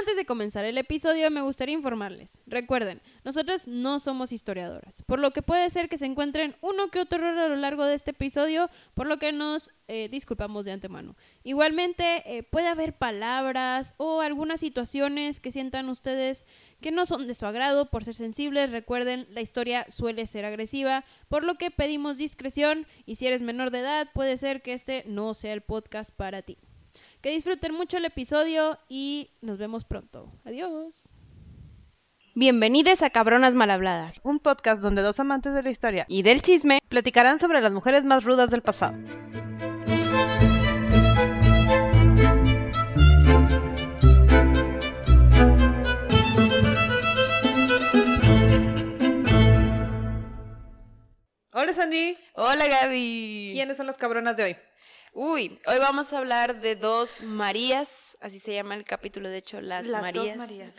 Antes de comenzar el episodio me gustaría informarles. Recuerden, nosotras no somos historiadoras, por lo que puede ser que se encuentren uno que otro error a lo largo de este episodio, por lo que nos eh, disculpamos de antemano. Igualmente eh, puede haber palabras o algunas situaciones que sientan ustedes que no son de su agrado por ser sensibles. Recuerden, la historia suele ser agresiva, por lo que pedimos discreción y si eres menor de edad puede ser que este no sea el podcast para ti. Que disfruten mucho el episodio y nos vemos pronto. Adiós. Bienvenidos a Cabronas Malhabladas, un podcast donde dos amantes de la historia y del chisme platicarán sobre las mujeres más rudas del pasado. Hola Sandy. Hola Gaby. ¿Quiénes son las cabronas de hoy? Uy, hoy vamos a hablar de dos Marías, así se llama el capítulo, de hecho, las, las Marías. Dos Marías.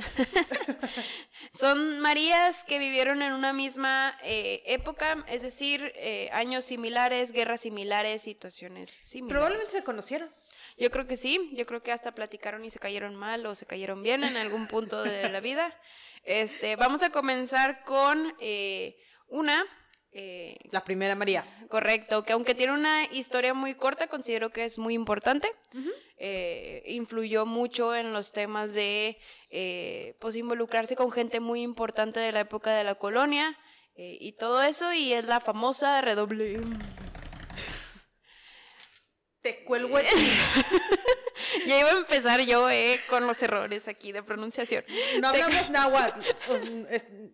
Son Marías que vivieron en una misma eh, época, es decir, eh, años similares, guerras similares, situaciones similares. Probablemente se conocieron. Yo creo que sí, yo creo que hasta platicaron y se cayeron mal o se cayeron bien en algún punto de la vida. Este, vamos a comenzar con eh, una eh, la primera María. Correcto, que aunque tiene una historia muy corta, considero que es muy importante. Eh, influyó mucho en los temas de eh, pues involucrarse con gente muy importante de la época de la colonia y todo eso, y es la famosa redoble. Te cuelgo Ya iba a empezar yo eh, con los errores aquí de pronunciación. No hablamos náhuatl.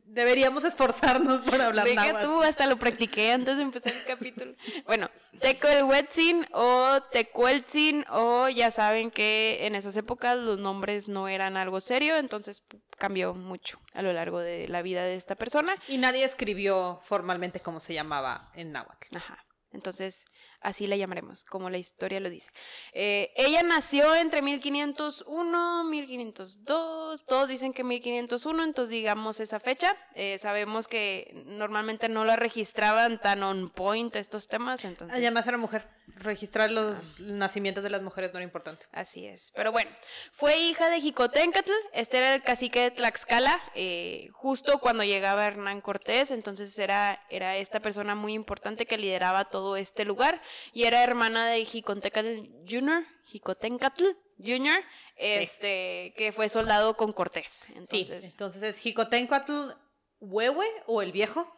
Deberíamos esforzarnos por hablar Deja náhuatl. tú, hasta lo practiqué antes de empezar el capítulo. Bueno, Tecoelhuetzin o Tecueltzin o ya saben que en esas épocas los nombres no eran algo serio, entonces cambió mucho a lo largo de la vida de esta persona. Y nadie escribió formalmente cómo se llamaba en náhuatl. Ajá. Entonces, así la llamaremos, como la historia lo dice. Eh, ella nació entre 1501, 1502, todos dicen que 1501, entonces digamos esa fecha. Eh, sabemos que normalmente no la registraban tan on point estos temas, entonces... Además era mujer, registrar los nacimientos de las mujeres no era importante. Así es, pero bueno, fue hija de Jicotencatl, este era el cacique de Tlaxcala, eh, justo cuando llegaba Hernán Cortés, entonces era, era esta persona muy importante que lideraba todo este lugar y era hermana de Jicotencatl Jr., Jicotencatl Jr., este, que fue soldado con Cortés. Entonces, sí, entonces es Jicotencatl Huehue o el viejo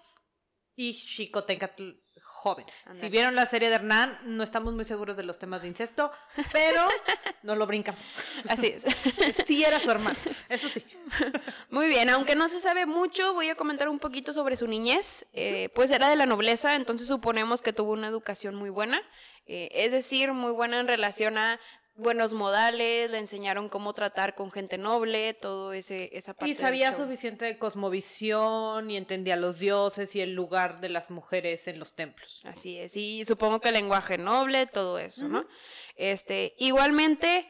y Jicotencatl joven. Si vieron la serie de Hernán, no estamos muy seguros de los temas de incesto, pero no lo brincamos. Así es. Sí era su hermano, eso sí. Muy bien, aunque no se sabe mucho, voy a comentar un poquito sobre su niñez. Eh, pues era de la nobleza, entonces suponemos que tuvo una educación muy buena. Eh, es decir, muy buena en relación a buenos modales, le enseñaron cómo tratar con gente noble, todo ese esa parte. Y sabía suficiente de cosmovisión y entendía los dioses y el lugar de las mujeres en los templos. Así es, y supongo que el lenguaje noble, todo eso, ¿no? Este, igualmente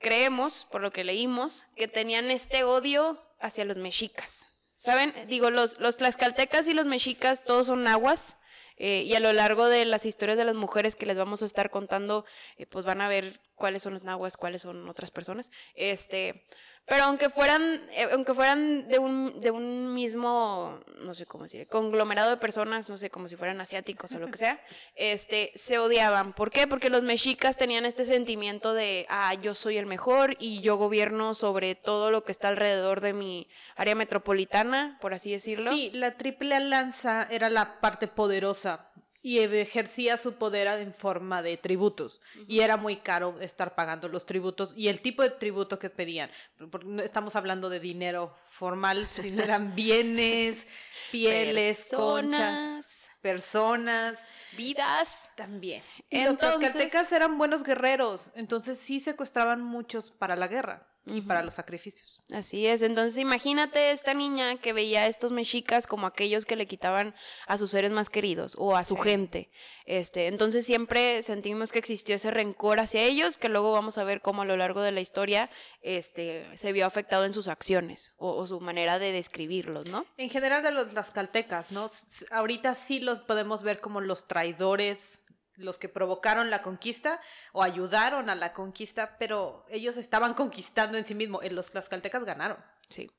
creemos, por lo que leímos, que tenían este odio hacia los mexicas. ¿Saben? Digo, los, los tlaxcaltecas y los mexicas todos son nahuas. Eh, y a lo largo de las historias de las mujeres que les vamos a estar contando, eh, pues van a ver cuáles son los nahuas, cuáles son otras personas. Este, pero aunque fueran, eh, aunque fueran de un, de un mismo, no sé cómo decir, conglomerado de personas, no sé, como si fueran asiáticos o lo que sea, este, se odiaban. ¿Por qué? Porque los mexicas tenían este sentimiento de, ah, yo soy el mejor y yo gobierno sobre todo lo que está alrededor de mi área metropolitana, por así decirlo. Sí, la triple alianza era la parte poderosa y ejercía su poder en forma de tributos. Y era muy caro estar pagando los tributos y el tipo de tributo que pedían. Porque no estamos hablando de dinero formal, sino eran bienes, pieles, conchas, personas. Vidas. También. Y los tlaxcaltecas eran buenos guerreros, entonces sí secuestraban muchos para la guerra y para los sacrificios. Así es, entonces imagínate esta niña que veía a estos mexicas como aquellos que le quitaban a sus seres más queridos o a su gente. Este, entonces siempre sentimos que existió ese rencor hacia ellos, que luego vamos a ver cómo a lo largo de la historia este, se vio afectado en sus acciones o, o su manera de describirlos, ¿no? En general de los tlaxcaltecas, ¿no? Ahorita sí los podemos ver como los traidores los que provocaron la conquista o ayudaron a la conquista, pero ellos estaban conquistando en sí mismos. Los tlaxcaltecas ganaron. Sí.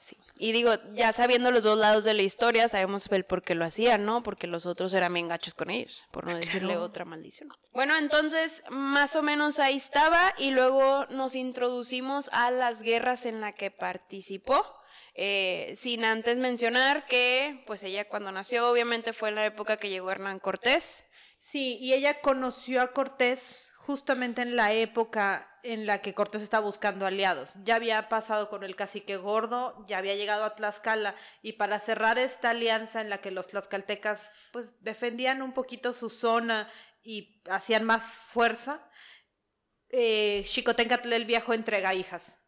Sí. Y digo, ya sabiendo los dos lados de la historia, sabemos el por qué lo hacían, ¿no? Porque los otros eran bien gachos con ellos, por no decirle otra maldición. Bueno, entonces, más o menos ahí estaba, y luego nos introducimos a las guerras en las que participó. Eh, sin antes mencionar que, pues ella cuando nació, obviamente fue en la época que llegó Hernán Cortés. Sí, y ella conoció a Cortés justamente en la época en la que Cortés estaba buscando aliados. Ya había pasado con el cacique gordo, ya había llegado a Tlaxcala y para cerrar esta alianza en la que los tlaxcaltecas pues defendían un poquito su zona y hacían más fuerza, eh, Xicoténcatl el viejo entrega hijas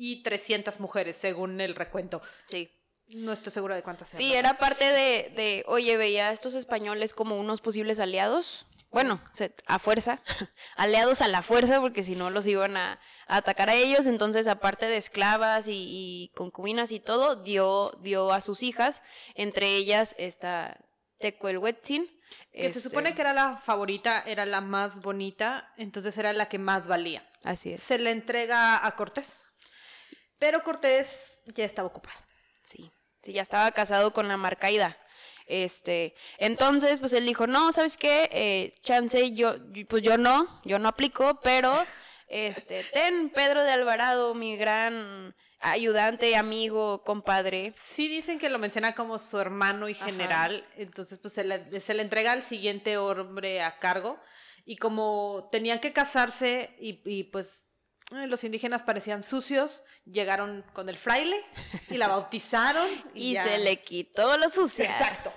y 300 mujeres, según el recuento. Sí. No estoy segura de cuántas Sí, era parte de, de, oye, veía a estos españoles como unos posibles aliados. Bueno, a fuerza, aliados a la fuerza, porque si no los iban a, atacar a ellos. Entonces, aparte de esclavas y, concubinas y todo, dio, dio a sus hijas, entre ellas esta Tecuelhuetzin. Que se este supone que era la favorita, era la más bonita, entonces era la que más valía. Así es. Se le entrega a Cortés. Pero Cortés ya estaba ocupado. Sí, sí, ya estaba casado con la Marcaida. Este, entonces, pues él dijo, no, ¿sabes qué? Eh, chance, yo, pues yo no, yo no aplico, pero, este, ten Pedro de Alvarado, mi gran ayudante, amigo, compadre. Sí dicen que lo menciona como su hermano y general, entonces pues se le, se le, entrega al siguiente hombre a cargo y como tenían que casarse y, y pues los indígenas parecían sucios, llegaron con el fraile y la bautizaron. y, se le quitó lo sucio. Exacto.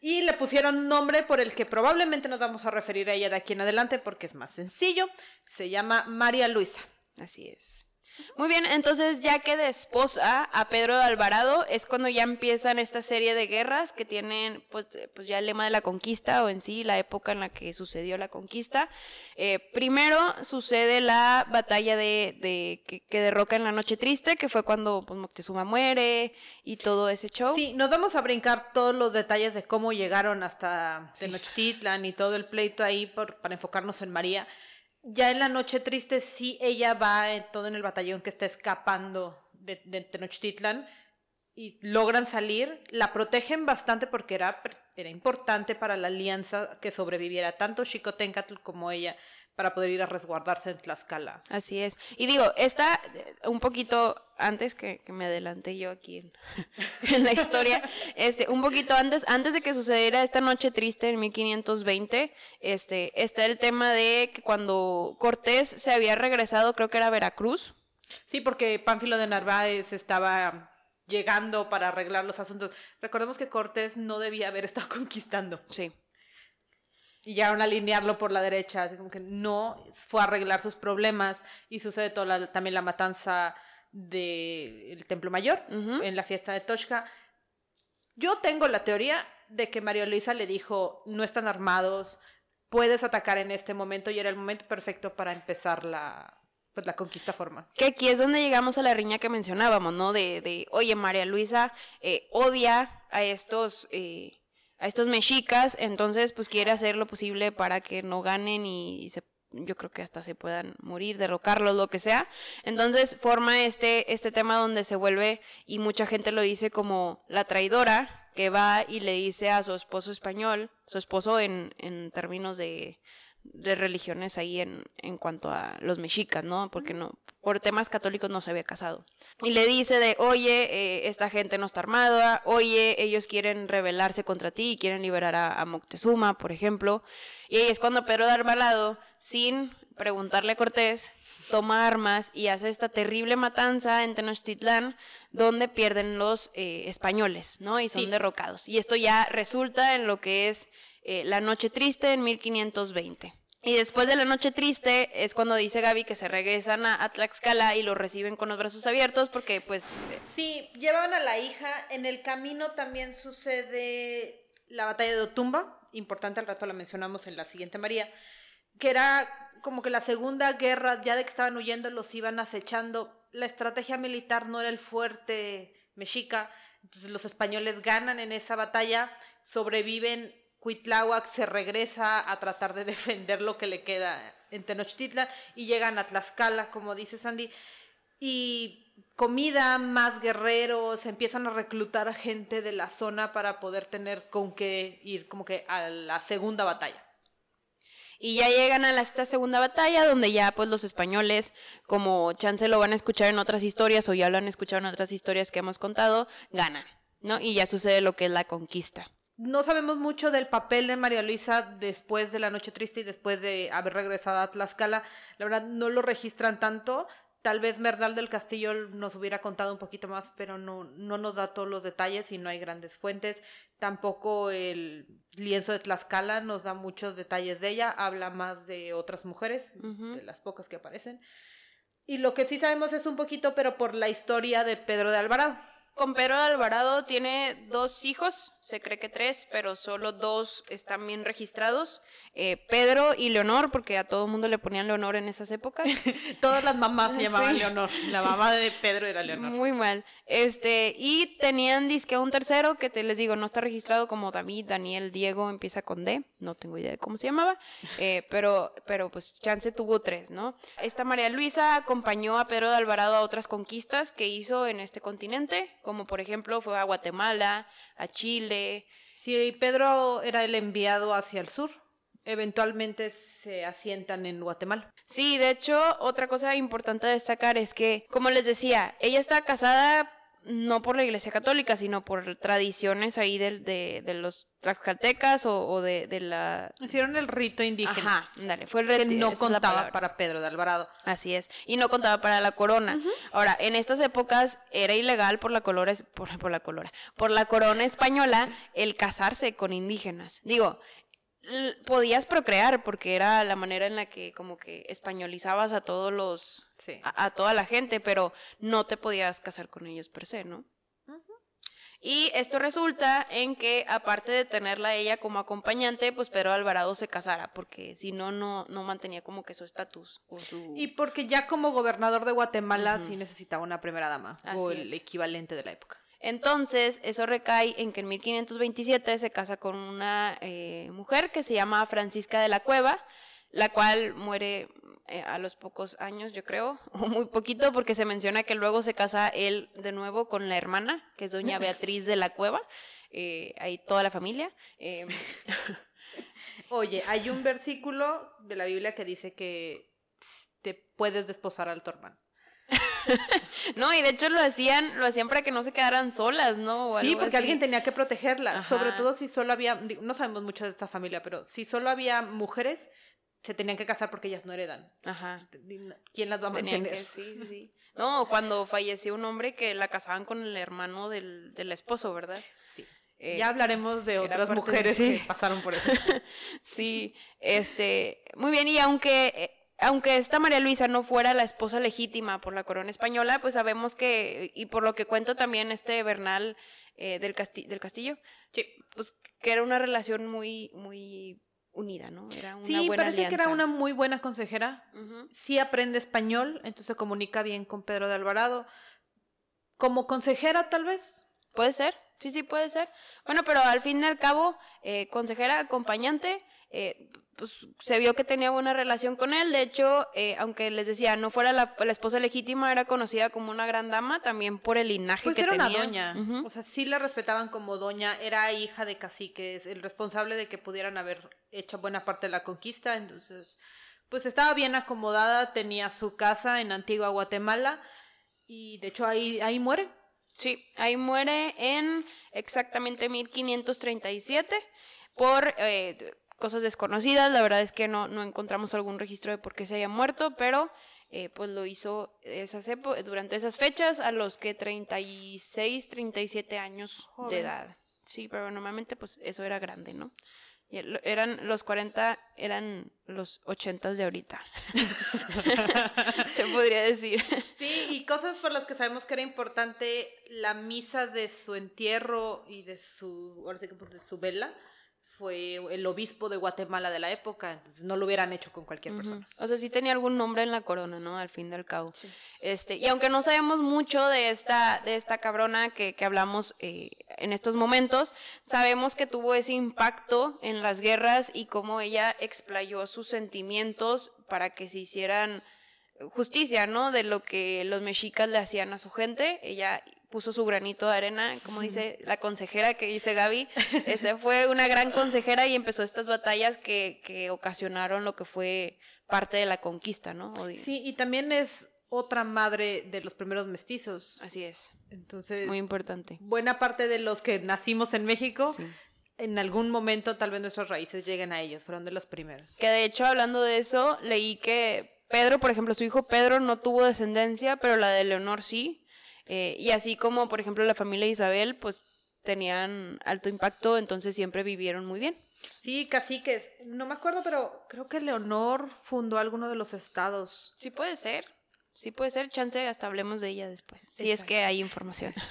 Y le pusieron nombre por el que probablemente nos vamos a referir a ella de aquí en adelante porque es más sencillo. Se llama María Luisa. Así es. Muy bien, entonces ya que de esposa a Pedro de Alvarado es cuando ya empiezan esta serie de guerras que tienen pues, pues ya el lema de la conquista o en sí la época en la que sucedió la conquista. Eh, primero sucede la batalla de, de que, derroca en la noche triste, que fue cuando pues, Moctezuma muere y todo ese show. Sí, nos vamos a brincar todos los detalles de cómo llegaron hasta Tenochtitlan y todo el pleito ahí por, para enfocarnos en María ya en la noche triste sí ella va todo en el batallón que está escapando de, Tenochtitlan y logran salir, la protegen bastante porque era, era importante para la alianza que sobreviviera tanto Xicoténcatl como ella para poder ir a resguardarse en Tlaxcala. Así es. Y digo, está eh, un poquito antes que, me adelanté yo aquí en, la historia, este, un poquito antes, antes de que sucediera esta noche triste en 1520, este, está el tema de que cuando Cortés se había regresado, creo que era Veracruz. Sí, porque Pánfilo de Narváez estaba llegando para arreglar los asuntos. Recordemos que Cortés no debía haber estado conquistando. Sí y llegaron a alinearlo por la derecha, como que no fue a arreglar sus problemas y sucede toda también la matanza del Templo Mayor en la fiesta de Toshka. Yo tengo la teoría de que María Luisa le dijo, no están armados, puedes atacar en este momento y era el momento perfecto para empezar la, pues, la conquista formal. Que aquí es donde llegamos a la riña que mencionábamos, ¿no? De, de oye, María Luisa eh, odia a estos... Eh, a estos mexicas, entonces pues quiere hacer lo posible para que no ganen y, se yo creo que hasta se puedan morir, derrocarlos, lo que sea. Entonces forma este, este tema donde se vuelve, y mucha gente lo dice como la traidora, que va y le dice a su esposo español, su esposo en, en términos de, de religiones ahí en, en cuanto a los mexicas, ¿no? Porque no, por temas católicos no se había casado. Y le dice de, oye, eh, esta gente no está armada, oye, ellos quieren rebelarse contra ti y quieren liberar a, Moctezuma, por ejemplo. Y ahí es cuando Pedro de Alvarado, sin preguntarle a Cortés, toma armas y hace esta terrible matanza en Tenochtitlán, donde pierden los eh, españoles, ¿no? Y son derrocados. Y esto ya resulta en lo que es eh, la Noche Triste en 1520. Y después de la Noche Triste es cuando dice Gaby que se regresan a, Tlaxcala y lo reciben con los brazos abiertos porque pues... Eh, sí, llevan a la hija. En el camino también sucede la batalla de Otumba, importante al rato la mencionamos en la siguiente María, que era como que la segunda guerra, ya de que estaban huyendo, los iban acechando. La estrategia militar no era el fuerte mexica, entonces los españoles ganan en esa batalla, sobreviven Cuitláhuac se regresa a tratar de defender lo que le queda en Tenochtitlan y llegan a Tlaxcala, como dice Sandy, y comida, más guerreros, empiezan a reclutar a gente de la zona para poder tener con qué ir como que a la segunda batalla. Y ya llegan a esta segunda batalla donde ya pues los españoles, como chance lo van a escuchar en otras historias o ya lo han escuchado en otras historias que hemos contado, ganan, ¿no? Y ya sucede lo que es la conquista. No sabemos mucho del papel de María Luisa después de la Noche Triste y después de haber regresado a Tlaxcala. La verdad no lo registran tanto. Tal vez Merdal del Castillo nos hubiera contado un poquito más, pero no, no nos da todos los detalles y no hay grandes fuentes. Tampoco el lienzo de Tlaxcala nos da muchos detalles de ella. Habla más de otras mujeres, de las pocas que aparecen. Y lo que sí sabemos es un poquito, pero por la historia de Pedro de Alvarado. Con Pedro de Alvarado tiene dos hijos, se cree que tres, pero solo dos están bien registrados. Eh, Pedro y Leonor, porque a todo el mundo le ponían Leonor en esas épocas. Todas las mamás se llamaban Leonor. La mamá de Pedro era Leonor. Muy mal. Este, y tenían disque un tercero que te les digo, no está registrado como David, Daniel, Diego, empieza con D, no tengo idea de cómo se llamaba, eh, pero, pero pues Chance tuvo tres, ¿no? Esta María Luisa acompañó a Pedro de Alvarado a otras conquistas que hizo en este continente, como por ejemplo fue a Guatemala, a Chile. Sí, Pedro era el enviado hacia el sur eventualmente se asientan en Guatemala. Sí, de hecho, otra cosa importante a destacar es que, como les decía, ella está casada no por la Iglesia Católica, sino por tradiciones ahí de, de, de los tlaxcaltecas o, o de, de, la... Hicieron el rito indígena. Ajá, dale, fue el rito. Que no contaba para Pedro de Alvarado. Así es, y no contaba para la corona. Ahora, en estas épocas era ilegal por la, colora, por, por la colora, por la corona española el casarse con indígenas. Digo, podías procrear porque era la manera en la que como que españolizabas a todos los a, toda la gente pero no te podías casar con ellos per se no y esto resulta en que aparte de tenerla ella como acompañante pues Pedro Alvarado se casara porque si no no no mantenía como que su estatus su... y porque ya como gobernador de Guatemala sí necesitaba una primera dama o el equivalente de la época entonces, eso recae en que en 1527 se casa con una eh, mujer que se llama Francisca de la Cueva, la cual muere eh, a los pocos años, yo creo, o muy poquito, porque se menciona que luego se casa él de nuevo con la hermana, que es doña Beatriz de la Cueva, eh, ahí toda la familia. Em, Oye, hay un versículo de la Biblia que dice que te puedes desposar al tu hermano. no, y de hecho lo hacían, lo hacían para que no se quedaran solas, ¿no? sí, porque alguien tenía que protegerlas, sobre todo si solo había, no sabemos mucho de esta familia, pero si solo había mujeres, se tenían que casar porque ellas no heredan. Ajá. ¿Quién las va a mantener? sí, sí. No, cuando falleció un hombre que la casaban con el hermano del, del esposo, ¿verdad? Sí. Eh, ya hablaremos de otras mujeres que pasaron por eso. sí, este, muy bien, y aunque eh, aunque esta María Luisa no fuera la esposa legítima por la corona española, pues sabemos que, y por lo que cuenta también este Bernal eh, del, del Castillo, pues que era una relación muy, muy unida, ¿no? Era una sí, parece que era una muy buena consejera. Sí aprende español, entonces se comunica bien con Pedro de Alvarado. Como consejera, tal vez. Puede ser, sí, sí, puede ser. Bueno, pero al fin y al cabo, eh, consejera, acompañante, eh, pues se vio que tenía buena relación con él. De hecho, eh, aunque les decía, no fuera la, esposa legítima, era conocida como una gran dama también por el linaje pues que era tenía. una doña. O sea, sí la respetaban como doña. Era hija de caciques, el responsable de que pudieran haber hecho buena parte de la conquista. Entonces, pues estaba bien acomodada, tenía su casa en Antigua Guatemala y de hecho ahí, ahí muere. Sí, ahí muere en exactamente 1537 por... Eh, cosas desconocidas. La verdad es que no, no encontramos algún registro de por qué se haya muerto, pero eh, pues lo hizo esas durante esas fechas a los que 36, 37 años de edad. Sí, pero normalmente pues eso era grande, ¿no? eran los 40, eran los 80 de ahorita. Se podría decir. Sí, y cosas por las que sabemos que era importante la misa de su entierro y de su, ahora sí que de su vela fue el obispo de Guatemala de la época, entonces no lo hubieran hecho con cualquier persona. O sea, sí tenía algún nombre en la corona, ¿no? Al fin y al cabo. Este, y aunque no sabemos mucho de esta, de esta cabrona que, que hablamos eh, en estos momentos, sabemos que tuvo ese impacto en las guerras y cómo ella explayó sus sentimientos para que se hicieran justicia, ¿no? De lo que los mexicas le hacían a su gente. Ella puso su granito de arena, como dice la consejera que dice Gaby, esa fue una gran consejera y empezó estas batallas que, que ocasionaron lo que fue parte de la conquista, ¿no? Sí, y también es otra madre de los primeros mestizos. Así es. Entonces, muy importante. Buena parte de los que nacimos en México, en algún momento tal vez nuestras raíces lleguen a ellos, fueron de los primeros. Que de hecho, hablando de eso, leí que Pedro, por ejemplo, su hijo Pedro no tuvo descendencia, pero la de Leonor sí. Eh, y así como, por ejemplo, la familia Isabel, pues tenían alto impacto, entonces siempre vivieron muy bien. Sí, caciques. No me acuerdo, pero creo que Leonor fundó alguno de los estados. Sí puede ser. Sí puede ser, chance, hasta hablemos de ella después. Si es que hay información.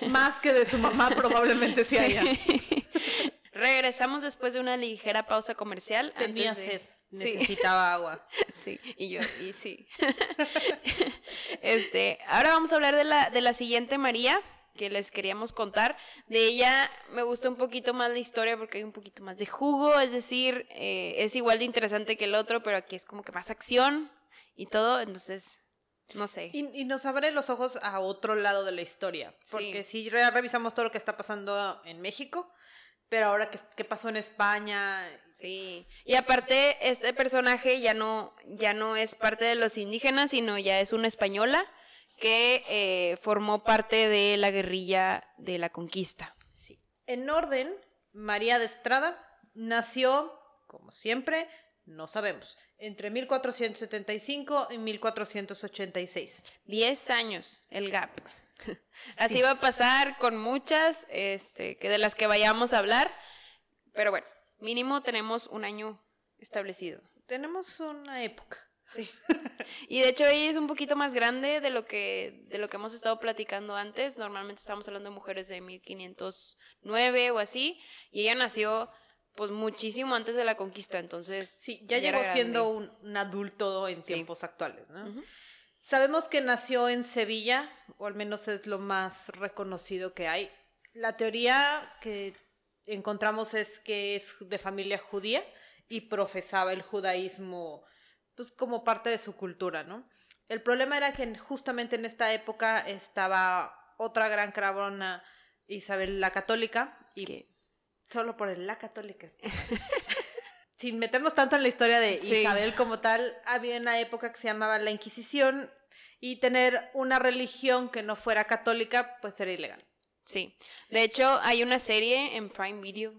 Eh, más que de su mamá, probablemente sí, haya. Regresamos después de una ligera pausa comercial. Tenía sed. Necesitaba agua. Sí, y yo, y sí. este, ahora vamos a hablar de la, de la siguiente María que les queríamos contar. De ella me gusta un poquito más la historia porque hay un poquito más de jugo, es decir, eh, es igual de interesante que el otro, pero aquí es como que más acción y todo, entonces, no sé. Y, nos abre los ojos a otro lado de la historia, porque si revisamos todo lo que está pasando en México, pero ahora ¿qué, pasó en España. Sí. Y aparte, este personaje ya no, ya no es parte de los indígenas, sino ya es una española que eh, formó parte de la guerrilla de la conquista. Sí. En orden, María de Estrada nació, como siempre, no sabemos, entre 1475 y 1486. Diez años, el gap. Así va a pasar con muchas, este, que de las que vayamos a hablar, pero bueno, mínimo tenemos un año establecido. Tenemos una época. Sí. y de hecho ella es un poquito más grande de lo que de lo que hemos estado platicando antes. Normalmente estamos hablando de mujeres de 1509 o así, y ella nació pues muchísimo antes de la conquista, entonces sí, ya, llegó siendo un, adulto en tiempos actuales, ¿no? Sabemos que nació en Sevilla, o al menos es lo más reconocido que hay. La teoría que encontramos es que es de familia judía y profesaba el judaísmo pues como parte de su cultura, ¿no? El problema era que justamente en esta época estaba otra gran cabrona, Isabel la Católica, y solo por el la Católica. sin meternos tanto en la historia de Isabel como tal, había una época que se llamaba la Inquisición y tener una religión que no fuera católica pues era ilegal. Sí, de hecho hay una serie en Prime Video,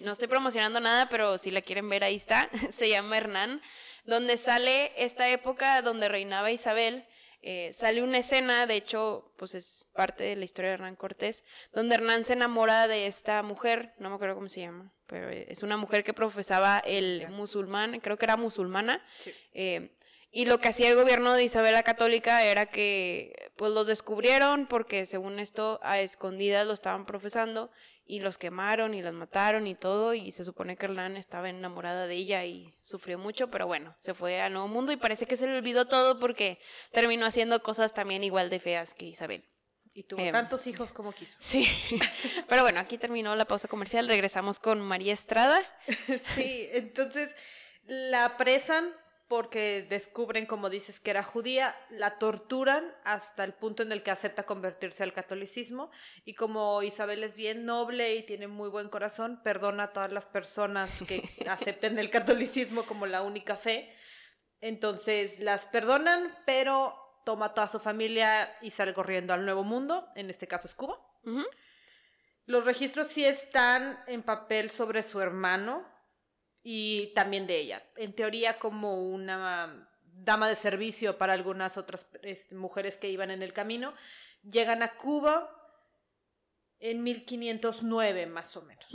no estoy promocionando nada, pero si la quieren ver ahí está, se llama Hernán, donde sale esta época donde reinaba Isabel. Eh, sale una escena, de hecho, pues es parte de la historia de Hernán Cortés, donde Hernán se enamora de esta mujer, no me acuerdo cómo se llama, pero es una mujer que profesaba el musulmán, creo que era musulmana. Eh, y lo que hacía el gobierno de Isabel la Católica era que pues los descubrieron porque según esto a escondidas lo estaban profesando y los quemaron y los mataron y todo y se supone que Hernán estaba enamorada de ella y sufrió mucho, pero bueno, se fue al nuevo mundo y parece que se le olvidó todo porque terminó haciendo cosas también igual de feas que Isabel. Y tuvo em, tantos hijos como quiso. Sí. Pero bueno, aquí terminó la pausa comercial. Regresamos con María Estrada. sí, entonces la apresan porque descubren, como dices, que era judía, la torturan hasta el punto en el que acepta convertirse al catolicismo y como Isabel es bien noble y tiene muy buen corazón, perdona a todas las personas que acepten el catolicismo como la única fe. Entonces las perdonan, pero toma toda su familia y sale corriendo al nuevo mundo, en este caso es Cuba. Los registros sí están en papel sobre su hermano y también de ella. En teoría como una dama de servicio para algunas otras este, mujeres que iban en el camino. Llegan a Cuba en 1509 más o menos.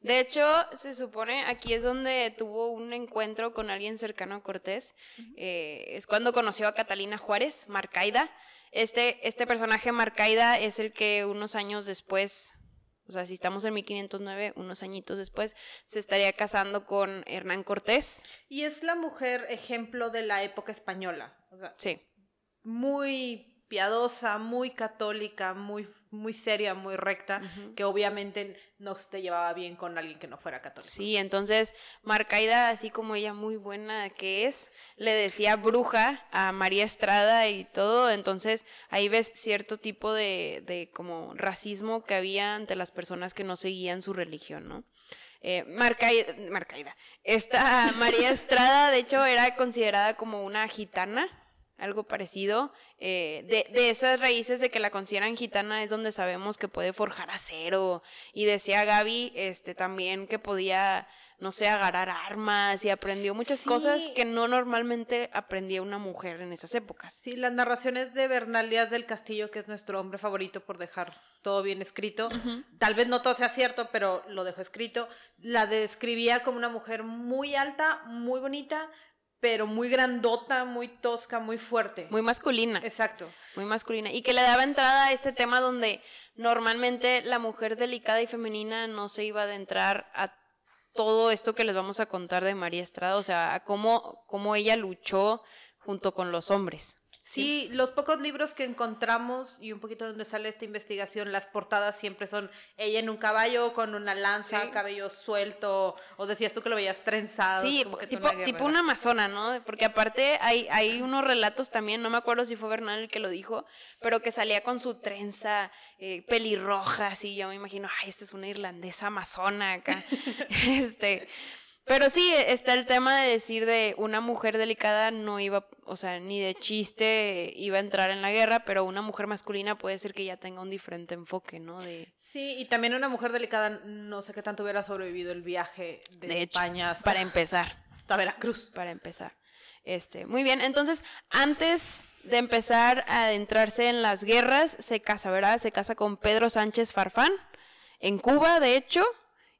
De hecho, se supone aquí es donde tuvo un encuentro con alguien cercano a Cortés. Eh, es cuando conoció a Catalina Juárez, Marcaida. Este, este personaje Marcaida es el que unos años después O sea, si estamos en 1509, unos añitos después, se estaría casando con Hernán Cortés. Y es la mujer ejemplo de la época española. sí. Muy piadosa, muy católica, muy, muy seria, muy recta, que obviamente no se llevaba bien con alguien que no fuera católico. Sí, entonces Marcaida, así como ella muy buena que es, le decía bruja a María Estrada y todo, entonces ahí ves cierto tipo de, de como racismo que había ante las personas que no seguían su religión, ¿no? Eh, Marcaida, Marcaida. Esta María Estrada, de hecho, era considerada como una gitana, algo parecido. Eh, de, de, esas raíces de que la consideran gitana es donde sabemos que puede forjar acero. Y decía Gaby este, también que podía, no sé, agarrar armas y aprendió muchas cosas que no normalmente aprendía una mujer en esas épocas. Sí, las narraciones de Bernal Díaz del Castillo, que es nuestro hombre favorito por dejar todo bien escrito, tal vez no todo sea cierto, pero lo dejó escrito, la describía como una mujer muy alta, muy bonita, pero muy grandota, muy tosca, muy fuerte. Muy masculina. Exacto. Muy masculina. Y que le daba entrada a este tema donde normalmente la mujer delicada y femenina no se iba a adentrar a todo esto que les vamos a contar de María Estrada, o sea, a cómo, cómo ella luchó junto con los hombres. Sí, los pocos libros que encontramos y un poquito donde sale esta investigación, las portadas siempre son ella en un caballo con una lanza, cabello suelto, o decías tú que lo veías trenzado. Sí, tipo, una tipo una amazona, ¿no? Porque aparte hay, hay unos relatos también, no me acuerdo si fue Bernal el que lo dijo, pero que salía con su trenza eh, pelirroja, así yo me imagino, ay, esta es una irlandesa amazona acá. este pero sí, está el tema de decir de una mujer delicada no iba, o sea, ni de chiste iba a entrar en la guerra, pero una mujer masculina puede ser que ya tenga un diferente enfoque, ¿no? De... Sí, y también una mujer delicada no sé qué tanto hubiera sobrevivido el viaje de, España hasta, para empezar. Hasta Veracruz. Para empezar. Este, muy bien, entonces, antes de empezar a adentrarse en las guerras, se casa, ¿verdad? Se casa con Pedro Sánchez Farfán, en Cuba, de hecho,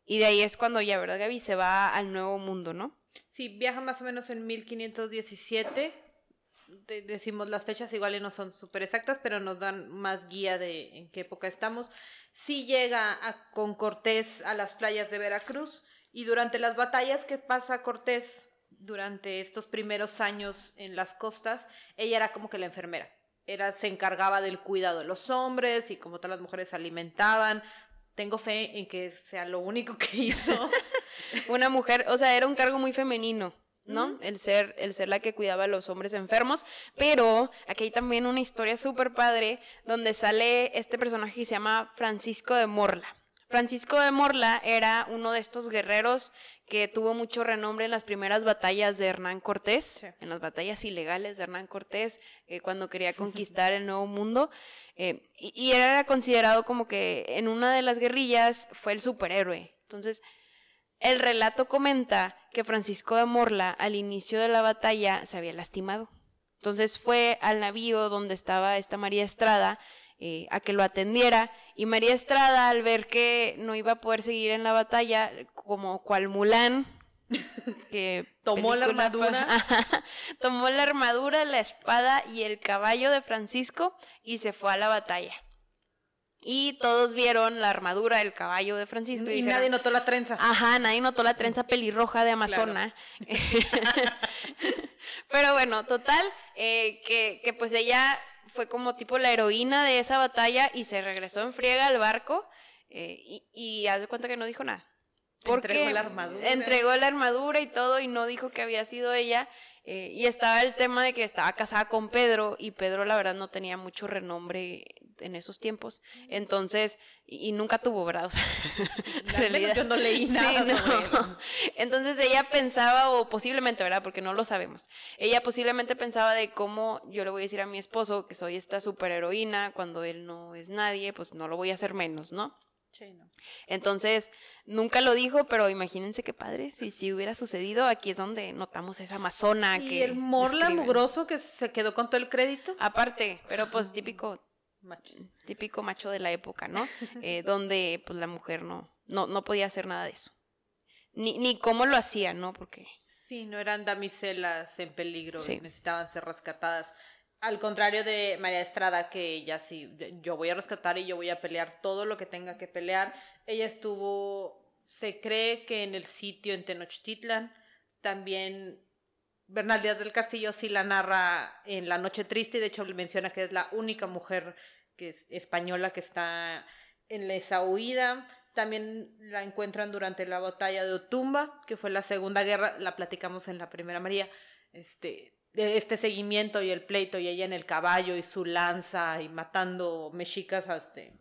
y de ahí es cuando ya, ¿verdad, Gaby? Se va al nuevo mundo, ¿no? Sí, viaja más o menos en 1517. decimos las fechas igual y no son súper exactas, pero nos dan más guía de en qué época estamos. Sí llega con Cortés a las playas de Veracruz y durante las batallas que pasa Cortés durante estos primeros años en las costas, ella era como que la enfermera. Era, se encargaba del cuidado de los hombres y como todas las mujeres se alimentaban, tengo fe en que sea lo único que hizo. Una mujer, o sea, era un cargo muy femenino. ¿no? El ser, el ser la que cuidaba a los hombres enfermos, pero aquí hay también una historia súper padre donde sale este personaje que se llama Francisco de Morla. Francisco de Morla era uno de estos guerreros que tuvo mucho renombre en las primeras batallas de Hernán Cortés, en las batallas ilegales de Hernán Cortés, eh, cuando quería conquistar el Nuevo Mundo. Eh, y, era considerado como que en una de las guerrillas fue el superhéroe. Entonces, el relato comenta que Francisco de Morla al inicio de la batalla se había lastimado. Entonces fue al navío donde estaba esta María Estrada eh, a que lo atendiera y María Estrada al ver que no iba a poder seguir en la batalla como cual Mulán que tomó la armadura, tomó la armadura, la espada y el caballo de Francisco y se fue a la batalla. Y todos vieron la armadura del caballo de Francisco. Y, nadie notó la trenza. Ajá, nadie notó la trenza pelirroja de Amazona. Pero bueno, total, eh, que, que pues ella fue como tipo la heroína de esa batalla y se regresó en friega al barco eh, y, y haz de cuenta que no dijo nada. Porque entregó la armadura. Entregó la armadura y todo y no dijo que había sido ella. Eh, y estaba el tema de que estaba casada con Pedro y Pedro la verdad no tenía mucho renombre en esos tiempos. Entonces, y, nunca tuvo, ¿verdad? yo no leí nada. Entonces ella pensaba, o posiblemente, ¿verdad? Porque no lo sabemos. Ella posiblemente pensaba de cómo yo le voy a decir a mi esposo que soy esta superheroína cuando él no es nadie, pues no lo voy a hacer menos, ¿no? Entonces, nunca lo dijo, pero imagínense qué padre, si, si hubiera sucedido, aquí es donde notamos esa amazona y que... el morla mugroso que se quedó con todo el crédito. Aparte, pero pues típico... Macho. Típico macho de la época, ¿no? Eh, donde pues la mujer no, no, no podía hacer nada de eso. Ni, ni cómo lo hacía, ¿no? Porque... Sí, no eran damiselas en peligro, necesitaban ser rescatadas Al contrario de María Estrada, que ella sí, yo voy a rescatar y yo voy a pelear todo lo que tenga que pelear. Ella estuvo, se cree que en el sitio en Tenochtitlan, también Bernal Díaz del Castillo sí la narra en La Noche Triste y de hecho menciona que es la única mujer que es española que está en esa huida. También la encuentran durante la batalla de Otumba, que fue la segunda guerra, la platicamos en la Primera María. Este, este seguimiento y el pleito y ella en el caballo y su lanza y matando mexicas este,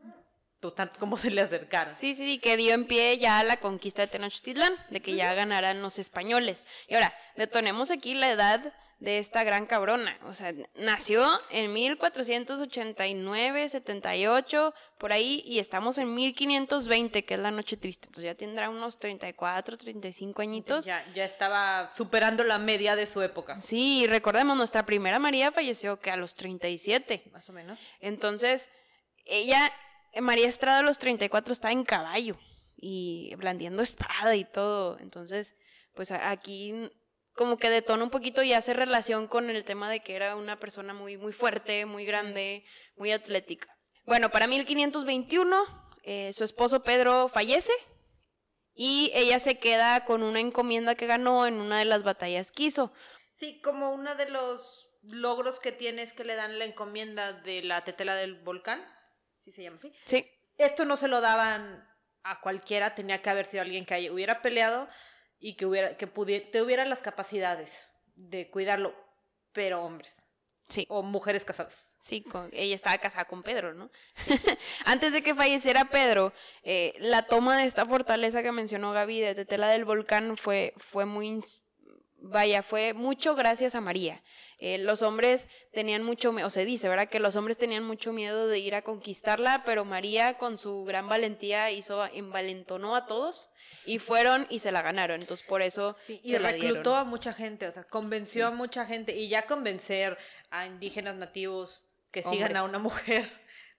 pues, tanto como se le acercaron. Sí, sí, que dio en pie ya la conquista de Tenochtitlán, de que ya ganaran los españoles. Y ahora, detonemos aquí la edad de esta gran cabrona. O sea, nació en 1489, 78, por ahí, y estamos en 1520, que es la noche triste. Entonces ya tendrá unos 34, 35 añitos. Ya, ya estaba superando la media de su época. Sí, recordemos, nuestra primera María falleció que a los 37. Más o menos. Entonces, ella, María Estrada a los 34 está en caballo y blandiendo espada y todo. Entonces, pues aquí como que detona un poquito y hace relación con el tema de que era una persona muy, muy fuerte, muy grande, muy atlética. Bueno, para 1521 eh, su esposo Pedro fallece y ella se queda con una encomienda que ganó en una de las batallas que hizo. Sí, como uno de los logros que tiene es que le dan la encomienda de la tetela del volcán, si se llama así. Sí. Esto no se lo daban a cualquiera, tenía que haber sido alguien que hubiera peleado y que, hubiera, que pudiera, tuviera las capacidades de cuidarlo, pero hombres. Sí. O mujeres casadas. Sí, con, ella estaba casada con Pedro, ¿no? Antes de que falleciera Pedro, eh, la toma de esta fortaleza que mencionó Gaby de Tetela del Volcán fue, fue muy, vaya, fue mucho gracias a María. Eh, los hombres tenían mucho, o se dice, ¿verdad? Que los hombres tenían mucho miedo de ir a conquistarla, pero María con su gran valentía hizo, envalentonó a todos y fueron y se la ganaron. Entonces, por eso sí, y reclutó a mucha gente, o sea, convenció a mucha gente y ya convencer a indígenas nativos que sigan a una mujer,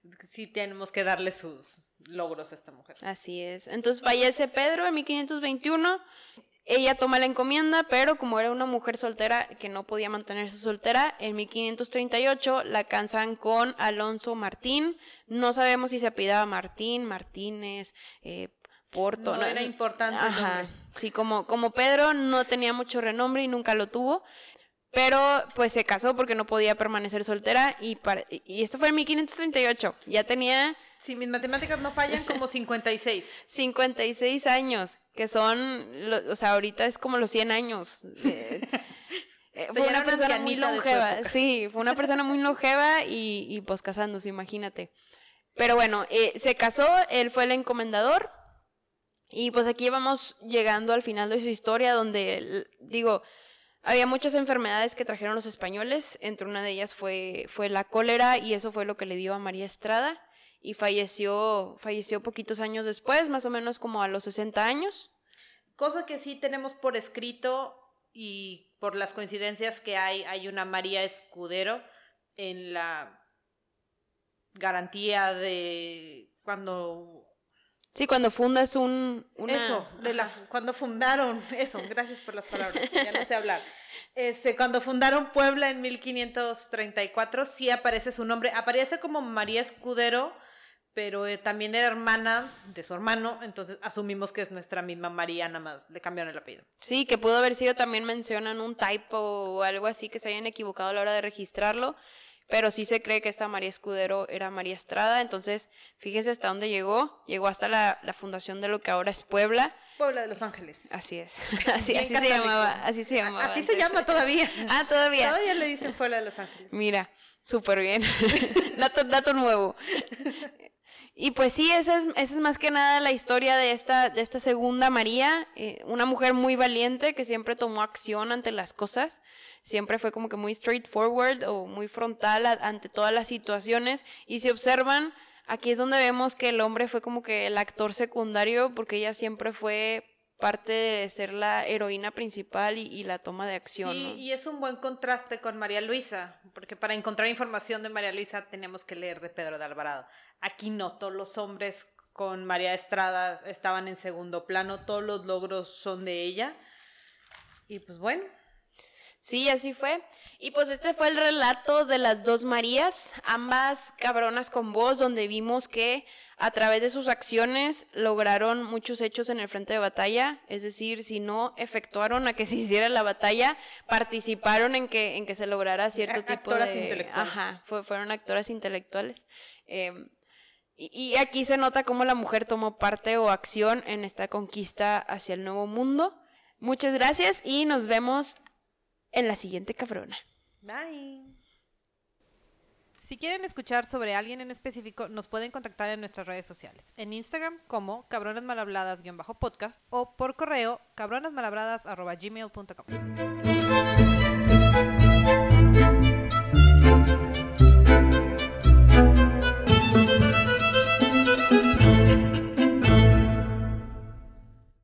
sí tenemos que darle sus logros a esta mujer. Así es. Entonces fallece Pedro en 1521. Ella toma la encomienda, pero como era una mujer soltera que no podía mantenerse soltera, en 1538 la cansan con Alonso Martín. No sabemos si se apidaba Martín, Martínez, eh, no, era importante. Sí, como, como Pedro no tenía mucho renombre y nunca lo tuvo, pero pues se casó porque no podía permanecer soltera y, y esto fue en 1538. Ya tenía... Si mis matemáticas no fallan, como 56. 56 años, que son, o sea, ahorita es como los 100 años. Eh, fue una persona muy longeva, sí, fue una persona muy longeva y, y pues casándose, imagínate. Pero bueno, eh, se casó, él fue el encomendador, y pues aquí vamos llegando al final de su historia donde, digo, había muchas enfermedades que trajeron los españoles, entre una de ellas fue, fue la cólera y eso fue lo que le dio a María Estrada y falleció, falleció poquitos años después, más o menos como a los 60 años. Cosa que sí tenemos por escrito y por las coincidencias que hay, hay una María Escudero en la garantía de cuando Sí, cuando fundas un... Eso, de la, cuando fundaron, eso, gracias por las palabras, ya no sé hablar. Este, cuando fundaron Puebla en 1534, sí aparece su nombre, aparece como María Escudero, pero eh, también era hermana de su hermano, entonces asumimos que es nuestra misma María, nada más le cambiaron el apellido. Sí, que pudo haber sido también mencionan un typo o algo así que se hayan equivocado a la hora de registrarlo pero sí se cree que esta María Escudero era María Estrada, entonces fíjense hasta dónde llegó, llegó hasta la, fundación de lo que ahora es Puebla. Puebla de Los Ángeles. Así es, así, se llamaba, así se llamaba. Así se llama todavía. Ah, todavía. Todavía le dicen Puebla de Los Ángeles. Mira, súper bien, dato, dato nuevo. Y pues sí, esa es, esa es más que nada la historia de esta, de esta segunda María, eh, una mujer muy valiente que siempre tomó acción ante las cosas, siempre fue como que muy straightforward o muy frontal ante todas las situaciones. Y si observan, aquí es donde vemos que el hombre fue como que el actor secundario porque ella siempre fue parte de ser la heroína principal y, la toma de acción. Sí, y es un buen contraste con María Luisa, porque para encontrar información de María Luisa tenemos que leer de Pedro de Alvarado. Aquí no, todos los hombres con María Estrada estaban en segundo plano, todos los logros son de ella. Y pues bueno. Sí, así fue. Y pues este fue el relato de las dos Marías, ambas cabronas con voz, donde vimos que a través de sus acciones lograron muchos hechos en el frente de batalla, es decir, si no efectuaron a que se hiciera la batalla, participaron en que, en que se lograra cierto tipo Actoras de... intelectuales. Ajá, fue- fueron actoras intelectuales. Em, y aquí se nota cómo la mujer tomó parte o acción en esta conquista hacia el nuevo mundo. Muchas gracias y nos vemos en la siguiente cabrona. Bye. Si quieren escuchar sobre alguien en específico, nos pueden contactar en nuestras redes sociales. En Instagram como cabronasmalhabladas-podcast o por correo cabronasmalhabladas.gmail.com.